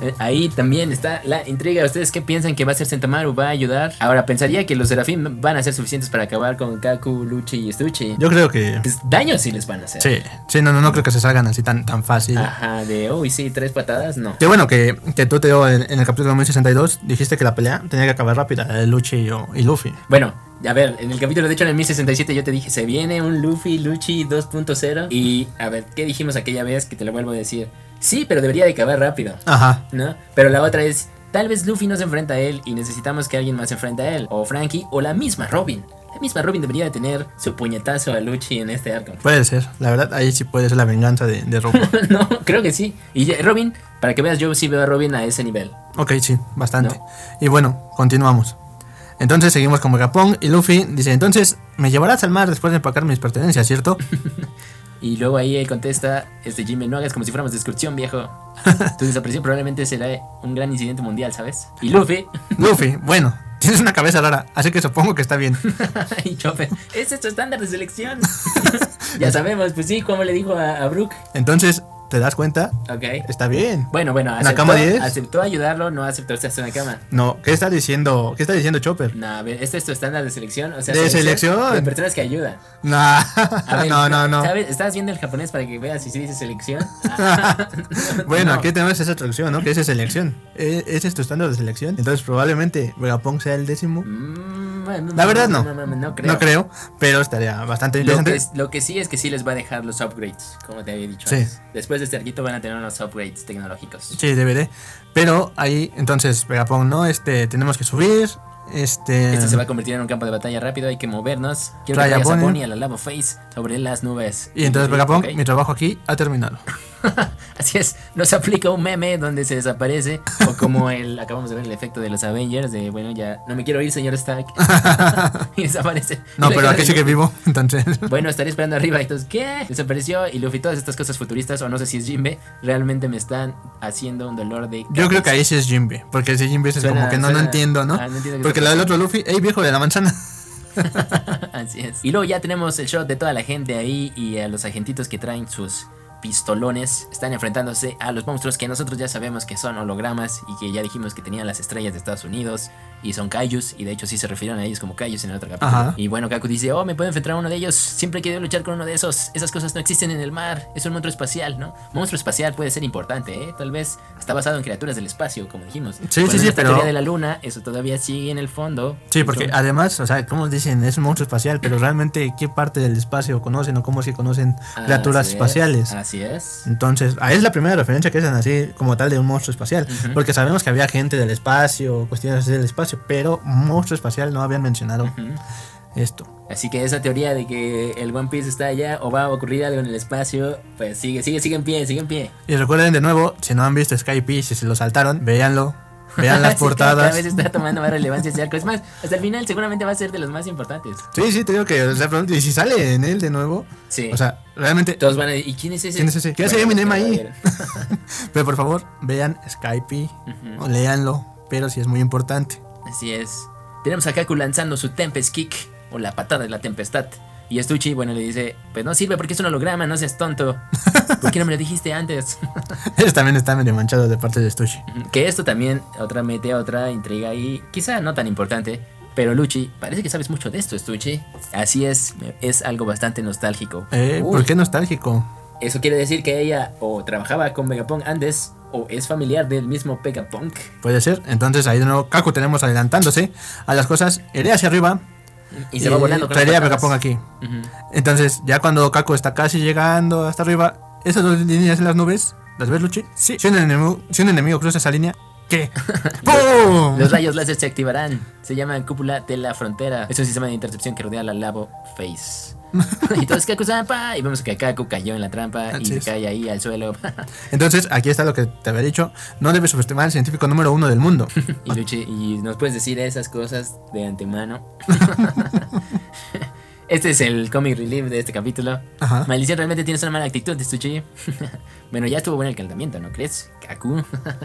Eh, Ahí también está la intriga. ¿Ustedes qué piensan que va a ser Sentamaru? ¿Va a ayudar? Ahora, pensaría que los Serafín van a ser suficientes para acabar con Kaku, Luchi y Stuchi. Yo creo que... Pues, daño sí les van a hacer. Sí, sí, no, no, no creo que se salgan así tan, tan fácil. Ajá, de, uy, sí, tres patadas, no. Qué bueno que, que tú te dio en, en el capítulo 1062 dijiste que la pelea tenía que acabar rápida, la de Luchi y, y Luffy. Bueno, a ver, en el capítulo, de hecho, en el 1067 yo te dije, se viene un Luffy, Luchi 2.0. Y, a ver, ¿qué dijimos aquella vez? Que te lo vuelvo a decir. Sí, pero debería de acabar rápido, Ajá. ¿no? Pero la otra es, tal vez Luffy no se enfrenta a él y necesitamos que alguien más se enfrente a él. O Frankie, o la misma Robin. La misma Robin debería de tener su puñetazo a Luchi en este arco. Puede ser, la verdad, ahí sí puede ser la venganza de, de Robo. <laughs> no, creo que sí. Y Robin, para que veas, yo sí veo a Robin a ese nivel. ok, sí, bastante. Y bueno, continuamos. Entonces seguimos con Vegapunk y Luffy dice, entonces me llevarás al mar después de empacar mis pertenencias, ¿cierto? <laughs> Y luego ahí él contesta, este Jimmy, no hagas como si fuéramos de excursión, viejo. <laughs> Tu desaparición probablemente será un gran incidente mundial, ¿sabes? Y Luffy, <laughs> Luffy, bueno, tienes una cabeza rara, así que supongo que está bien. <laughs> y Chopper, ese es tu estándar de selección. ya sabemos, pues sí, como le dijo a, a Brooke. Entonces, ¿te das cuenta? Ok. Está bien. Bueno, bueno, ¿En la aceptó, cama 10? aceptó ayudarlo, no aceptó estarse en la cama. No, ¿qué está diciendo? ¿Qué está diciendo Chopper? No, a ver, este es tu estándar de selección. O sea, ¿De selección? De personas que ayudan. Nah, A <laughs> ver, no, no, no. ¿sabes? ¿Estás viendo el japonés para que veas si dice selección? <laughs> Ah, <laughs> Bueno, no. aquí tenemos esa traducción, ¿no? Que es selección. E- Ese es tu estándar de selección. Entonces probablemente Vegapunk sea el décimo. Mm, bueno, La verdad no. No, no, no, no creo. No creo, pero estaría bastante Lo interesante. que, lo que sí es que sí les va a dejar los upgrades, como te había dicho Sí. antes. Después de este arquito van a tener unos upgrades tecnológicos. Sí, DVD. Pero ahí, entonces, Vegapunk, ¿no? Este, tenemos que subir. Este. Este se va a convertir en un campo de batalla rápido, hay que movernos. Quiero que a Bonnie. A la Lava Face sobre las nubes. Y entonces Vegapunk, Ok. mi trabajo aquí ha terminado. <laughs> Así es, nos aplica un meme donde se desaparece. o como el, acabamos de ver el efecto de los Avengers, de bueno, ya no me quiero ir, señor Stark. <laughs> <laughs> y desaparece. No, Y pero aquí sigue vivo, entonces. Bueno, estaré esperando arriba. Y entonces, ¿qué? Desapareció. Y Luffy, todas estas cosas futuristas, o no sé si es Jimbe, realmente me están haciendo un dolor de. Yo creo que ahí sí es Jimbe. Porque si Jimbe es Suena- como que no, no entiendo, ¿no? ah, no entiendo porque la del otro Luffy, ¡ey viejo de la manzana! Así es. Y luego ya tenemos el shot de toda la gente ahí y a los agentitos que traen sus pistolones están enfrentándose a los monstruos que nosotros ya sabemos que son hologramas y que ya dijimos que tenían las estrellas de Estados Unidos y son Kaijus y de hecho sí se refirieron a ellos como Kaijus en el otro capítulo. Ajá. Y bueno, Kaku dice, oh, me puedo enfrentar a uno de ellos, siempre he querido luchar con uno de esos, esas cosas no existen en el mar, es un monstruo espacial, ¿no? Monstruo espacial puede ser importante, ¿eh? Tal vez está basado en criaturas del espacio, como dijimos. Sí, sí, sí, pero- teoría de la luna, eso todavía sigue en el fondo. Sí, porque además, o sea, como dicen, es un monstruo espacial, pero <clears throat> realmente, ¿qué parte del espacio conocen o cómo se conocen criaturas Así es, espaciales? Así es. Entonces, ahí es la primera referencia que hacen así como tal de un monstruo espacial. Porque sabemos que había gente del espacio, cuestiones así del espacio, pero monstruo espacial no habían mencionado esto. Así que esa teoría de que el One Piece está allá o va a ocurrir algo en el espacio, pues sigue, sigue, sigue en pie, sigue en pie. Y recuerden de nuevo, si no han visto Skype, si se lo saltaron, véanlo. Vean las <laughs> Sí, Cada portadas. vez está tomando más relevancia ese arco. Es más, hasta el final seguramente va a ser de los más importantes. Sí, sí, te digo que, o sea, y si sale en él de nuevo, Sí. o sea, realmente, todos van a decir, ¿y quién es ese? ¿Quién es ese? ¿Qué hace Bueno, Eminem ahí? <laughs> pero por favor, vean Skype, Ujú. o léanlo, pero sí es muy importante. Así es. Tenemos a Kaku lanzando su Tempest Kick, o la patada de la tempestad. Y Stucci, bueno, le dice, pues no sirve porque es un holograma, no seas tonto. <laughs> ¿Por qué no me lo dijiste antes? <laughs> Ese también está medio manchado de parte de Stushi. que esto también, otra mete otra intriga ahí, quizá no tan importante. Pero Luchi, parece que sabes mucho de esto, Stucci. Así es, es algo bastante nostálgico. Eh, ¿Por qué nostálgico? Eso quiere decir que ella o trabajaba con Vegapunk antes o es familiar del mismo Vegapunk. Puede ser. Entonces ahí de nuevo Kaku tenemos adelantándose a las cosas. Iré hacia arriba. Y se va volando las Traería a. Vegapunk aquí. Ujú. Entonces, ya cuando Kaku está casi llegando hasta arriba, esas dos líneas en las nubes, ¿las ves, Luchi? Sí. Si un enemigo, si un enemigo cruza esa línea, ¿qué? <laughs> ¡Pum! Los rayos láser se activarán. Se llaman cúpula de la frontera. Es un sistema de intercepción que rodea la Lavo Face. <laughs> y todo es Kaku Zampa. Y vemos que Kaku cayó en la trampa y se cae ahí al suelo. <laughs> Entonces, aquí está lo que te había dicho. No debes subestimar al científico número uno del mundo. <laughs> y Luchi, y nos puedes decir esas cosas de antemano. Este es el comic relief de este capítulo. Ajá. Maldición, realmente tienes una mala actitud, Stuchi. <laughs> bueno, ya estuvo bueno el calentamiento, ¿no crees? Kaku.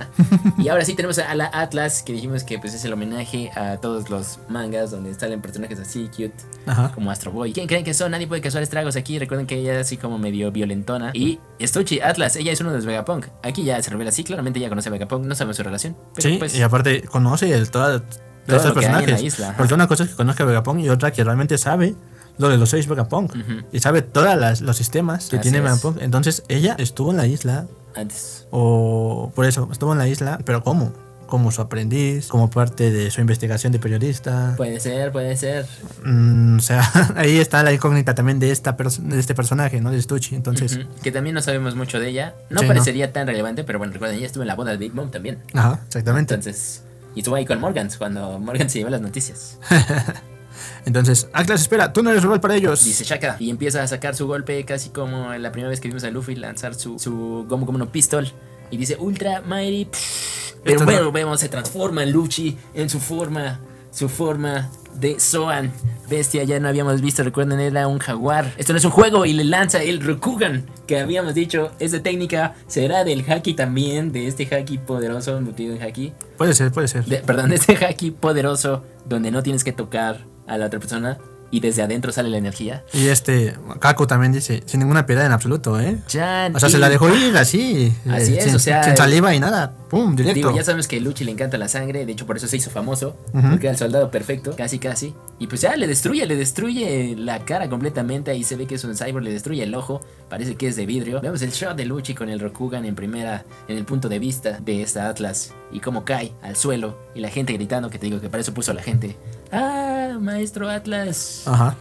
<laughs> y ahora sí tenemos a la Atlas, que dijimos que pues es el homenaje a todos los mangas donde salen personajes así cute, Ajá. como Astro Boy. ¿Quién creen que son? Nadie puede causar estragos aquí. Recuerden que ella es así como medio violentona. Y Stuchi, Atlas, ella es uno de los Vegapunk. Aquí ya se revela así, claramente ella conoce a Vegapunk, no sabemos su relación. Pero Sí, pues, y aparte conoce el, toda, de Todo estos personajes. Porque una cosa es que conozca a Vegapunk y otra que realmente sabe lo de los seis Vegapunk. Ujú. Y sabe todos los sistemas que Así tiene. Vegapunk. Entonces, ella estuvo en la isla, antes. o por eso, estuvo en la isla, pero ¿cómo? Como su aprendiz, como parte de su investigación de periodista. Puede ser, puede ser. Mm, o sea, <laughs> ahí está la incógnita también de, esta de este personaje, ¿no? De Stucci. Entonces, Ujú. Que también no sabemos mucho de ella. No Sí, no. parecería tan relevante, pero bueno, recuerden, ella estuvo en la boda de Big Mom también. ajá, exactamente. Entonces, y estuvo ahí con Morgans cuando Morgan se llevó las noticias. <laughs> Entonces, Atlas, espera, tú no eres rival para ellos. Dice Shaka. Y empieza a sacar su golpe casi como la primera vez que vimos a Luffy lanzar su, su Gomu Gomu no Pistol. Y dice Ultra Mighty. psh. Pero bueno, no- vemos, se transforma en Luchi en su forma. Su forma de Zoan. Bestia, ya no habíamos visto, recuerden, era un jaguar. Esto no es un juego y le lanza el Rokugan. Que habíamos dicho, esa técnica será del Haki también. De este Haki poderoso, mutido en Haki. Puede ser, puede ser. De- perdón, de este Haki poderoso donde no tienes que tocar a la otra persona. Y desde adentro sale la energía. Y este, Kaku también dice, sin ninguna piedad en absoluto, ¿eh? Jan, O sea, se la dejó ir así. <laughs> Así eh, es, sin, o sea, sin saliva y nada. Pum, directo. Digo, ya sabemos que a Luchi le encanta la sangre, de hecho por eso se hizo famoso, porque era el soldado perfecto, casi casi. Y pues ya le destruye, le destruye la cara completamente, ahí se ve que es un cyborg, le destruye el ojo, parece que es de vidrio. Vemos el shot de Luchi con el Rokugan en primera, en el punto de vista de esta Atlas, y cómo cae al suelo, y la gente gritando, que te digo que para eso puso la gente. ¡Ah, maestro Atlas! Ajá.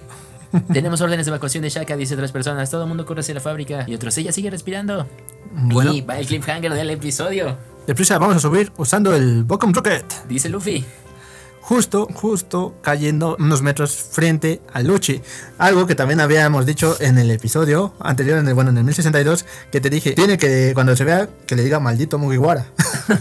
<laughs> Tenemos órdenes de evacuación de Shaka, dice tres personas, todo el mundo corre hacia la fábrica, y otros, ella sigue respirando. Bueno, Y va el cliffhanger del episodio, deprisa vamos a subir usando el Bocom Rocket. dice Luffy. Justo, justo cayendo unos metros frente a Luchi. Algo que también habíamos dicho en el episodio anterior, en el, bueno, en el 1062, que te dije, tiene que, cuando se vea, que le diga maldito Mugiwara.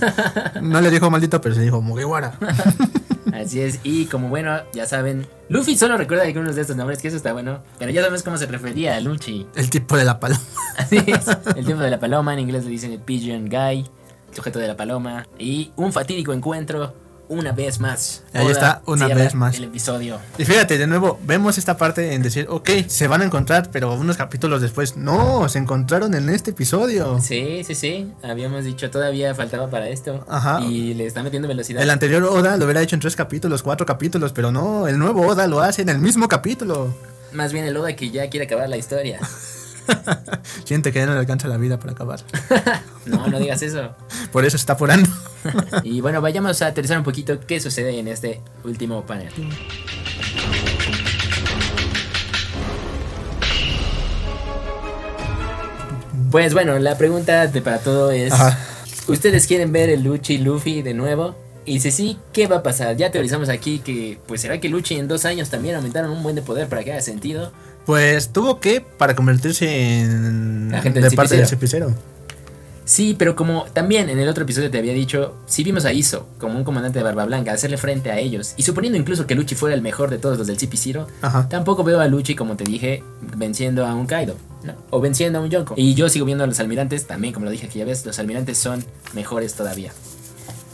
<laughs> no le dijo maldito, pero se dijo Mugiwara. <laughs> Así es, y como bueno, ya saben, Luffy solo recuerda algunos de estos nombres, que eso está bueno, pero ya sabes cómo se refería a Luchi. El tipo de la paloma. <laughs> Así es, el tiempo de la paloma, en inglés le dicen el pigeon guy, sujeto de la paloma, y un fatídico encuentro una vez más. Ahí está, una vez más. El episodio. Y fíjate, de nuevo, vemos esta parte en decir, ok, se van a encontrar, pero unos capítulos después, no, se encontraron en este episodio. Sí, sí, sí. Habíamos dicho todavía faltaba para esto. Ajá. Y le está metiendo velocidad. El anterior Oda lo hubiera hecho en tres capítulos, cuatro capítulos, pero no, el nuevo Oda lo hace en el mismo capítulo. Más bien el Oda que ya quiere acabar la historia. <laughs> <laughs> Siente que ya no le alcanza la vida para acabar. <laughs> no, no digas eso. Por eso está apurando. <laughs> y bueno, vayamos a aterrizar un poquito qué sucede en este último panel. Pues bueno, la pregunta de para todo es: Ajá. ¿Ustedes quieren ver el Luchi Luffy de nuevo? Y si sí, ¿qué va a pasar? Ya teorizamos aquí que, pues será que Luchi en dos años también aumentaron un buen de poder para que haga sentido. Pues tuvo que para convertirse en Agente de parte del cepicero. Sí, pero como también en el otro episodio te había dicho, si vimos a Iso como un comandante de Barba Blanca hacerle frente a ellos, y suponiendo incluso que Luchi fuera el mejor de todos los del CP0, Ajá. tampoco veo a Luchi, como te dije, venciendo a un Kaido, ¿no? O venciendo a un Yonko. Y yo sigo viendo a los almirantes, también como lo dije aquí ya ves, los almirantes son mejores todavía.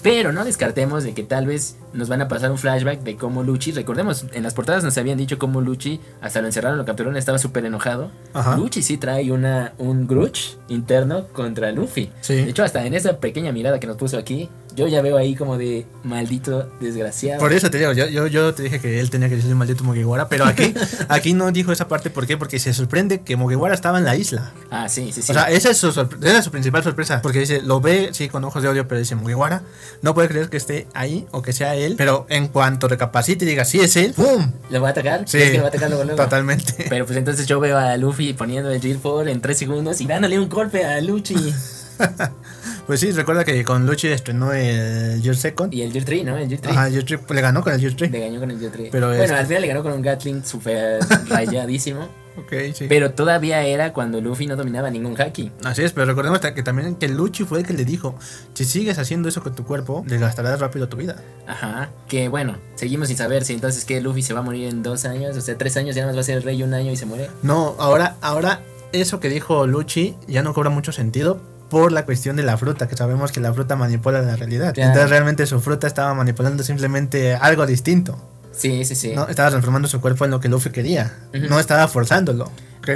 Pero no descartemos de que tal vez nos van a pasar un flashback de cómo Luchi, recordemos, en las portadas nos habían dicho cómo Luchi, hasta lo encerraron, lo capturaron, estaba súper enojado. Ajá. Luchi sí trae una, un grudge interno contra Luffy. Sí. De hecho, hasta en esa pequeña mirada que nos puso aquí, yo ya veo ahí como de maldito desgraciado. Por eso te digo, yo, yo, yo te dije que él tenía que decir maldito Mugiwara, pero aquí, <laughs> aquí no dijo esa parte, ¿por qué? Porque se sorprende que Mugiwara estaba en la isla. Ah, sí, sí, sí. O sea, esa es, su esa es su principal sorpresa, porque dice, lo ve, sí, con ojos de odio, pero dice Mugiwara, no puede creer que esté ahí o que sea él, pero en cuanto recapacite y diga, sí es él, ¡pum! ¿Lo va a atacar? Sí, ¿Crees que lo va a atacar luego, luego? totalmente. Pero pues entonces yo veo a Luffy poniendo el Fall en 3 segundos y dándole un golpe a Luchi. <laughs> Pues sí, recuerda que con Luchi estrenó el Year Second. y el Gear 3, ¿no? El Gear 3. Ajá, Year 3 le ganó con el Year 3. Le ganó con el Gear 3. Pero bueno, este- al final le ganó con un Gatling super <laughs> rayadísimo. Ok, sí. Pero todavía era cuando Luffy no dominaba ningún haki. Así es, pero recordemos que también que Luchi fue el que le dijo, si sigues haciendo eso con tu cuerpo, desgastarás rápido tu vida. Ajá. Que bueno, seguimos sin saber si entonces que Luffy se va a morir en dos años. O sea, tres años ya nada más va a ser el rey un año y se muere. No, ahora, ahora eso que dijo Luchi ya no cobra mucho sentido por la cuestión de la fruta, que sabemos que la fruta manipula la realidad. Entonces realmente su fruta estaba manipulando simplemente algo distinto. Sí, sí, sí. ¿no? Estaba transformando su cuerpo en lo que Luffy quería. No estaba forzándolo.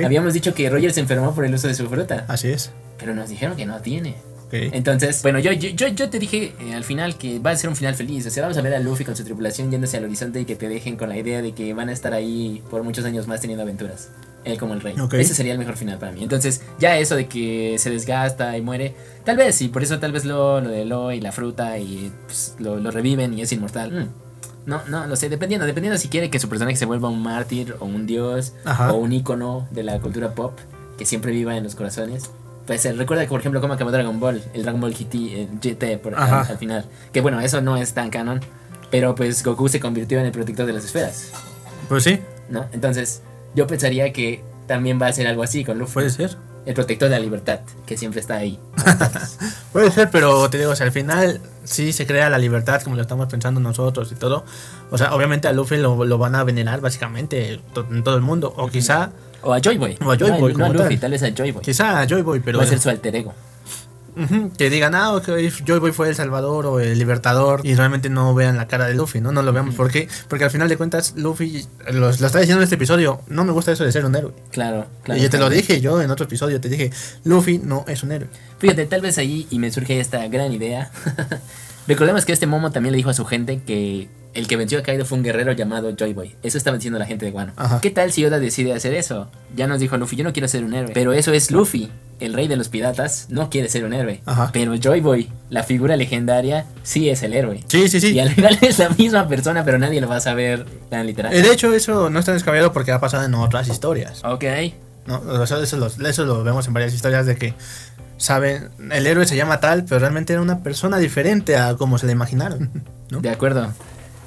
Habíamos dicho que Roger se enfermó por el uso de su fruta. Así es. Pero nos dijeron que no tiene. ¿Ok? Entonces, bueno, yo, yo, yo, yo te dije eh, al final que va a ser un final feliz. O sea, vamos a ver a Luffy con su tripulación yéndose al horizonte y que te dejen con la idea de que van a estar ahí por muchos años más teniendo aventuras. Él como el rey. Ok. Ese sería el mejor final para mí. Entonces, ya eso de que se desgasta y muere, tal vez sí, por eso tal vez lo, lo de Lo y la fruta y pues, lo, lo reviven y es inmortal. Mm. No, no, lo sé, dependiendo, dependiendo si quiere que su personaje se vuelva un mártir o un dios Ajá. o un ícono de la cultura pop que siempre viva en los corazones. Pues eh, recuerda que, por ejemplo, cómo acabó Dragon Ball, el Dragon Ball GT, el GT por, al, al final. Que bueno, eso no es tan canon, pero pues Goku se convirtió en el protector de las esferas, Pues sí, ¿no? Entonces, yo pensaría que también va a ser algo así con Luffy. puede ser. El protector de la libertad, que siempre está ahí. <laughs> Puede ser, pero te digo, o sea, al final sí se crea la libertad como lo estamos pensando nosotros y todo. O sea, obviamente a Luffy lo, lo van a venerar básicamente to- en todo el mundo. O quizá, O a Joy Boy. O a Joy no, Boy no a como Luffy, tal. tal vez a Joy Boy. quizá a Joy Boy, pero va a ser su alter ego. Ujú, que digan, ah, ok, Joy Boy fue el salvador o el libertador y realmente no vean la cara de Luffy, ¿no? No lo veamos. ¿Por qué? Porque al final de cuentas, Luffy, los- lo está diciendo en este episodio, no me gusta eso de ser un héroe. Claro, claro. y yo te lo dije yo en otro episodio, te dije, Luffy no es un héroe. Fíjate, tal vez ahí y me surge esta gran idea. <laughs> Recordemos que este Momo también le dijo a su gente que el que venció a Kaido fue un guerrero llamado Joy Boy. Eso estaba diciendo la gente de Guano. Ajá. ¿Qué tal si Oda decide hacer eso? Ya nos dijo Luffy, yo no quiero ser un héroe. Pero eso es Luffy, el rey de los piratas, no quiere ser un héroe. Ajá. Pero Joy Boy, la figura legendaria, sí es el héroe. Sí, sí, sí. Y al final es la misma persona, pero nadie lo va a saber tan literal. Eh, De hecho, eso no está descabellado porque ha pasado en otras historias. Ok. ¿no? Eso, lo, eso lo vemos en varias historias de que, saben, el héroe se llama tal, pero realmente era una persona diferente a como se le imaginaron. <laughs> ¿no? De acuerdo.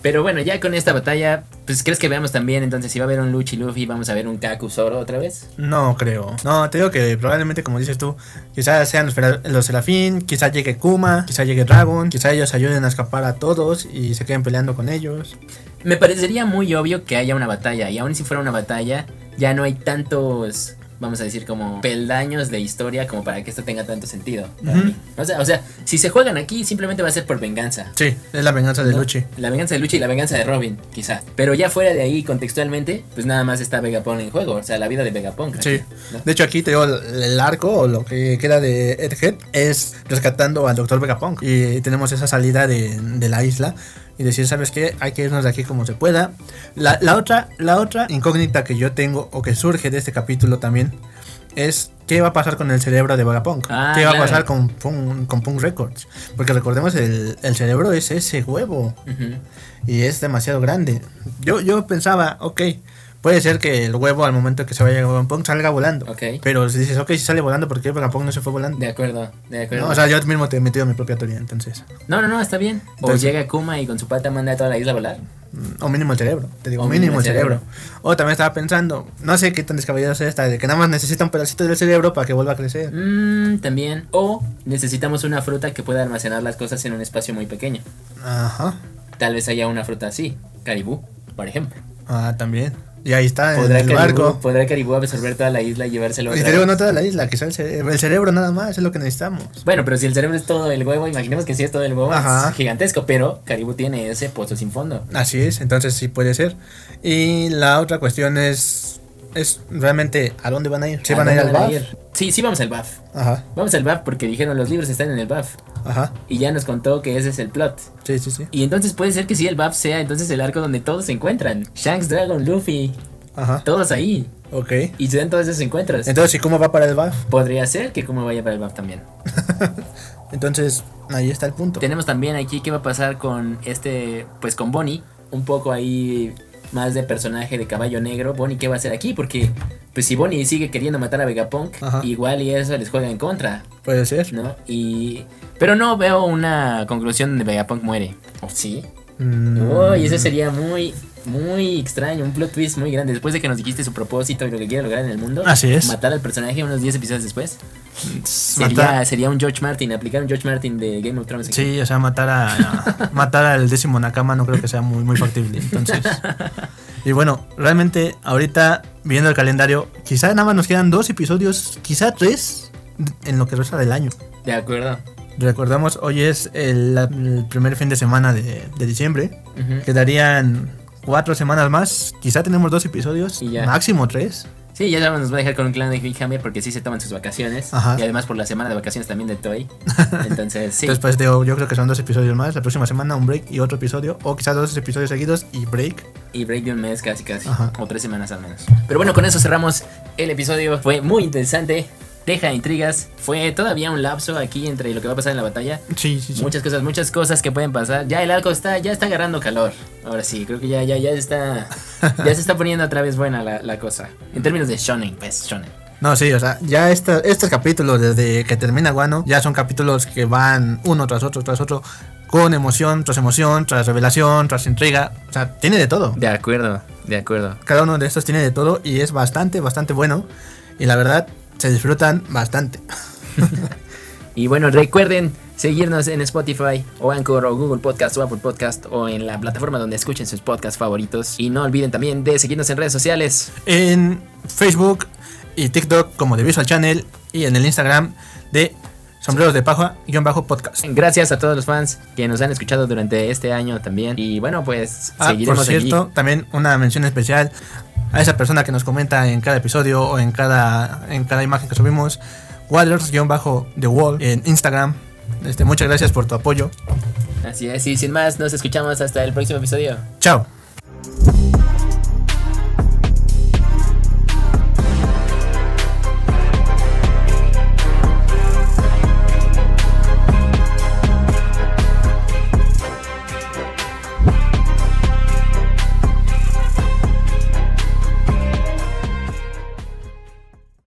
Pero bueno, ya con esta batalla, pues crees que veamos también entonces si va a haber un Luchi Luffy, vamos a ver un Kaku Zoro otra vez. No creo. No, te digo que probablemente, como dices tú, quizás sean los, los Serafín, quizás llegue Kuma, quizás llegue Dragon, quizás ellos ayuden a escapar a todos y se queden peleando con ellos. Me parecería muy obvio que haya una batalla, y aun si fuera una batalla, ya no hay tantos vamos a decir, como peldaños de historia como para que esto tenga tanto sentido. o, sea, o sea, si se juegan aquí, simplemente va a ser por venganza. Sí, es la venganza de Luchi. La venganza de Luchi y la venganza de Robin, quizá. Pero ya fuera de ahí, contextualmente, pues nada más está Vegapunk en juego. O sea, la vida de Vegapunk. Sí. De hecho, aquí te digo, el arco o lo que queda de Edhead es rescatando al Doctor Vegapunk. Y tenemos esa salida de, de la isla y decir, ¿sabes qué? Hay que irnos de aquí como se pueda. La, la, otra, la otra incógnita que yo tengo o que surge de este capítulo también es qué va a pasar con el cerebro de Vagapunk. Ah, ¿Qué va a pasar con, con, Punk Records? Porque recordemos, el, el cerebro es ese huevo. Y es demasiado grande. Yo, yo pensaba, ok, Puede ser que el huevo al momento que se vaya a Vegapunk salga volando. Pero si dices, ok, si sale volando, ¿por qué Vegapunk no se fue volando? De acuerdo, de acuerdo. o sea, yo mismo te he metido mi propia teoría, entonces. No, no, no, está bien. o llega Kuma y con su pata manda a toda la isla a volar. Mm, o mínimo el cerebro, te digo, o mínimo, el cerebro. O también estaba pensando, no sé qué tan descabellado es esta, de que nada más necesita un pedacito del cerebro para que vuelva a crecer. Mm, también. O necesitamos una fruta que pueda almacenar las cosas en un espacio muy pequeño. Ajá. Tal vez haya una fruta así, caribú, por ejemplo. Ah, también. Y ahí está, ¿Podrá el barco. ¿Podrá Caribú absorber toda la isla y llevárselo? El cerebro no toda la isla, quizá el cerebro, el cerebro nada más, es lo que necesitamos. Bueno, pero si el cerebro es todo el huevo, imaginemos que si es todo el huevo, es gigantesco, pero Caribú tiene ese pozo sin fondo. Así es, entonces sí puede ser. Y la otra cuestión es es realmente a dónde van a ir. ¿Sí van a ir al BAF? Sí, sí vamos al BAF. Ajá. Vamos al BAF porque dijeron los libros están en el BAF. Ajá. Y ya nos contó que ese es el plot. Sí, sí, sí. Y entonces puede ser que sí el BAF sea entonces el arco donde todos se encuentran. Shanks, Dragon, Luffy. Ajá. Todos ahí. Ok. Y se dan todos esos encuentros. Entonces, ¿y cómo va para el BAF? Podría ser que cómo vaya para el BAF también. <laughs> entonces, ahí está el punto. Tenemos también aquí qué va a pasar con este, pues con Bonnie. Un poco ahí más de personaje de caballo negro, Bonnie, ¿qué va a hacer aquí? Porque, pues si Bonnie sigue queriendo matar a Vegapunk, igual y eso les juega en contra. Puede ser. ¿No? Y... Pero no veo una conclusión donde Vegapunk muere. ¿O sí? Mm. y ese sería muy, muy extraño, un plot twist muy grande. Después de que nos dijiste su propósito y lo que quiere lograr en el mundo, Así es. matar al personaje unos 10 episodios después. Sería, sería, un George Martin, aplicar un George Martin de Game of Thrones. Sí, o sea, matar a, <laughs> matar al décimo Nakama no creo que sea muy, muy factible. Entonces. Y bueno, realmente ahorita viendo el calendario, quizá nada más nos quedan dos episodios, quizá tres en lo que resta del año. De acuerdo. Recordamos, hoy es el, primer fin de semana de, diciembre. Quedarían cuatro semanas más. Quizá tenemos dos episodios, máximo tres. Sí, ya nos va a dejar con un clan de Big Hammer porque sí se toman sus vacaciones. Y además por la semana de vacaciones también de Toy. <laughs> Entonces, sí. Después yo creo que son dos episodios más. La próxima semana un break y otro episodio. O quizás dos episodios seguidos y break. Y break de un mes casi, casi. O tres semanas al menos. Pero bueno, con eso cerramos el episodio. Fue muy interesante deja intrigas. Fue todavía un lapso aquí entre lo que va a pasar en la batalla. Sí, sí, sí. Muchas cosas, muchas cosas que pueden pasar. Ya el arco está, ya está agarrando calor. Ahora sí, creo que ya, ya, ya está. <laughs> ya se está poniendo otra vez buena la, cosa. En términos de shonen, pues, shonen. No, sí, o sea, ya esta, estos capítulos, desde que termina Guano, ya son capítulos que van uno tras otro, tras otro, con emoción, tras emoción, tras revelación, tras intriga. O sea, tiene de todo. De acuerdo, de acuerdo. Cada uno de estos tiene de todo y es bastante, bastante bueno. Y la verdad, se disfrutan bastante. <laughs> y bueno, recuerden seguirnos en Spotify o Anchor o Google Podcast o Apple Podcast o en la plataforma donde escuchen sus podcasts favoritos. Y no olviden también de seguirnos en redes sociales. En Facebook y TikTok como The Visual Channel y en el Instagram de Sombreros de Paja bajo podcast. Gracias a todos los fans que nos han escuchado durante este año también. Y bueno, pues ah, seguiremos Por cierto, también una mención especial a esa persona que nos comenta en cada episodio o en cada, en cada imagen que subimos. Waters-The Wall en Instagram. Este, muchas gracias por tu apoyo. Así es, y sin más, nos escuchamos hasta el próximo episodio. Chao.